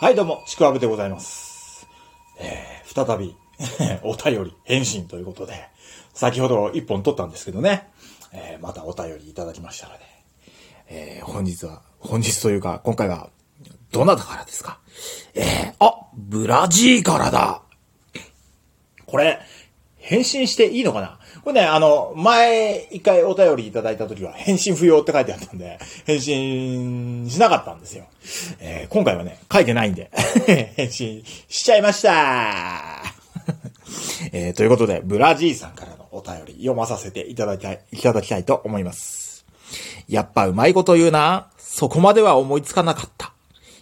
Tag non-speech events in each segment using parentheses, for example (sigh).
はい、どうも、ちくわぶでございます。えー、再び、(laughs) お便り、返信ということで、先ほど一本撮ったんですけどね、えー、またお便りいただきましたので、えー、本日は、本日というか、今回は、どなたからですか？えー、あ、ブラジーからだ。これ、返信していいのかな？これね、あの、前、一回お便りいただいた時は、返信不要って書いてあったんで、返信しなかったんですよ。えー今回はね、書いてないんで、(laughs) 返信しちゃいました (laughs) えーということで、ブラジーさんからのお便り読まさせていただきたい、いただきたいと思います。やっぱうまいこと言うな。そこまでは思いつかなかった。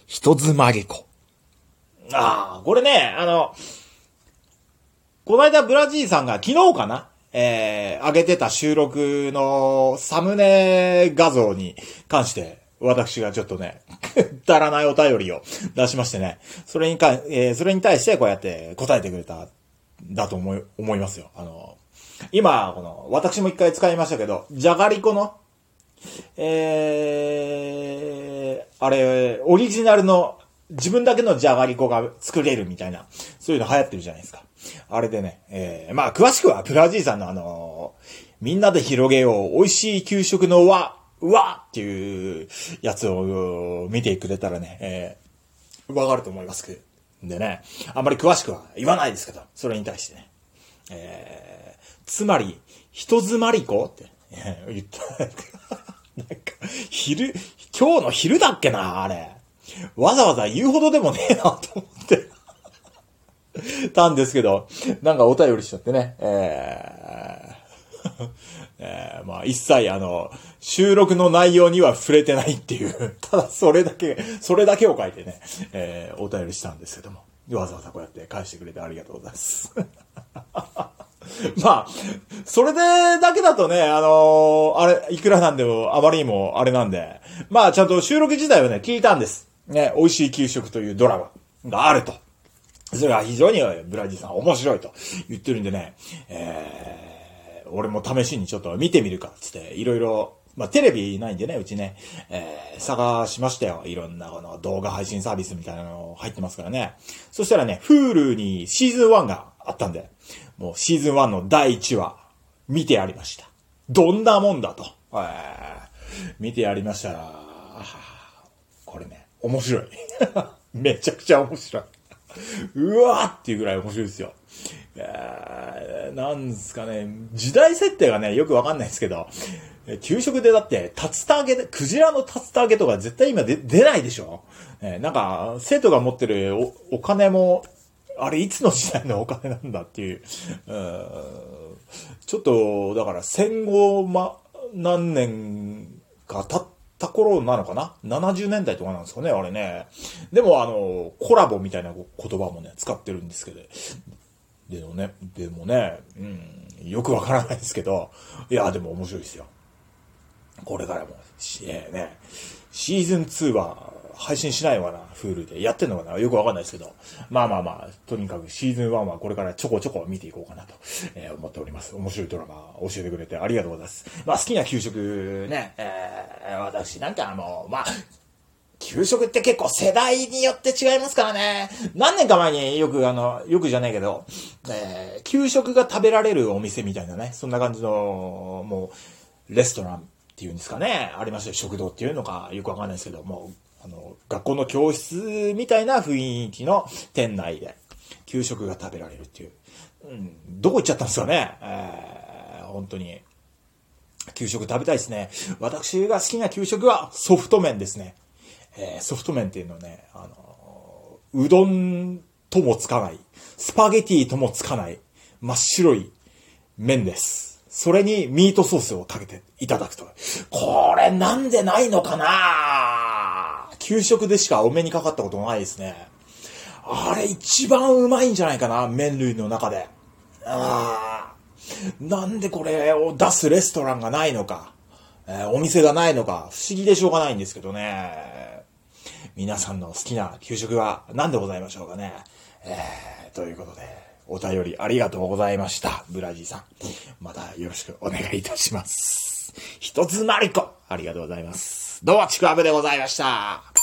人妻り子。ああ、これね、あの、この間ブラジーさんが昨日かなえー、上げてた収録のサムネ画像に関して、私がちょっとね、(laughs) くだらないお便りを出しましてね、それにか、えーそれに対してこうやって答えてくれた、だと思い、思いますよ。あの、今、この、私も一回使いましたけど、じゃがりこの、えー、あれ、オリジナルの、自分だけのじゃがりこが作れるみたいな、そういうの流行ってるじゃないですか。あれでね、えー、まあ、詳しくは、プラジーさんのあのみんなで広げよう、美味しい給食の輪、輪っていうやつを見てくれたらね、えー、わかると思いますけど。でね、あんまり詳しくは言わないですけど、それに対してね。えー、つまり、人詰まり子って、え言った。(laughs) なんか、昼、今日の昼だっけな、あれ。わざわざ言うほどでもねえな、と思って。たんですけど、なんかお便りしちゃってね。えーえーまあ一切あの、収録の内容には触れてないっていう、ただそれだけ、それだけを書いてね、えーお便りしたんですけども、わざわざこうやって返してくれてありがとうございます。(laughs) まあ、それでだけだとね、あのーあれ、いくらなんでもあまりにもあれなんで、まあちゃんと収録自体はね、聞いたんです。ね、美味しい給食というドラマがあると。それは非常にブラジーさん面白いと言ってるんでね、えー、俺も試しにちょっと見てみるかつって、いろいろ、まあテレビないんでね、うちね、えー、探しましたよ。いろんなこの動画配信サービスみたいなの入ってますからね。そしたらね、Hulu にシーズン1があったんで、もうシーズン1の第1話、見てやりました。どんなもんだと。えー、見てやりましたら、これね、面白い。(laughs) めちゃくちゃ面白い。うわーっていうぐらい面白いですよ。えー、なんですかね、時代設定がね、よくわかんないですけど、給食でだって、竜田揚げ、クジラの竜田揚げとか絶対今で出ないでしょ、えーなんか、生徒が持ってるおお金も、あれいつの時代のお金なんだっていう、うんちょっと、だから戦後、ま、何年か経ってた頃なのかな ?70 年代とかなんですかね、あれね。でもあの、コラボみたいな言葉もね、使ってるんですけど、でもね、でもね、うん、よくわからないですけど、いや、でも面白いですよ。これからも、しえね、シーズン2は配信しないわな、フールで。やってんのかな？よくわかんないですけど。まあまあまあ、とにかくシーズン1はこれからちょこちょこ見ていこうかなと、えー思っております。面白いドラマ教えてくれてありがとうございます。まあ好きな給食ね、えー私なんかあの、まあ、給食って結構世代によって違いますからね。何年か前によくあの、よくじゃないけど、えー給食が食べられるお店みたいなね、そんな感じの、もう、レストランっていうんですかね、ありましたよ。食堂っていうのかよくわかんないですけど、もう、の、学校の教室みたいな雰囲気の店内で、給食が食べられるっていう。うん、どこ行っちゃったんですかね。えー本当に。給食食べたいですね。私が好きな給食はソフト麺ですね。えーソフト麺っていうのはね、あのうどんともつかない、スパゲティともつかない、真っ白い麺です。それにミートソースをかけていただくと。これなんでないのかな？給食でしかお目にかかったことないですね。あれ一番うまいんじゃないかな麺類の中で。ああ。なんでこれを出すレストランがないのか、えーお店がないのか、不思議でしょうがないんですけどね。皆さんの好きな給食は何でございましょうかね。えーということで、お便りありがとうございました。ブラジーさん。またよろしくお願いいたします。ひとつまりこありがとうございます。どうも、ちくわぶでございました。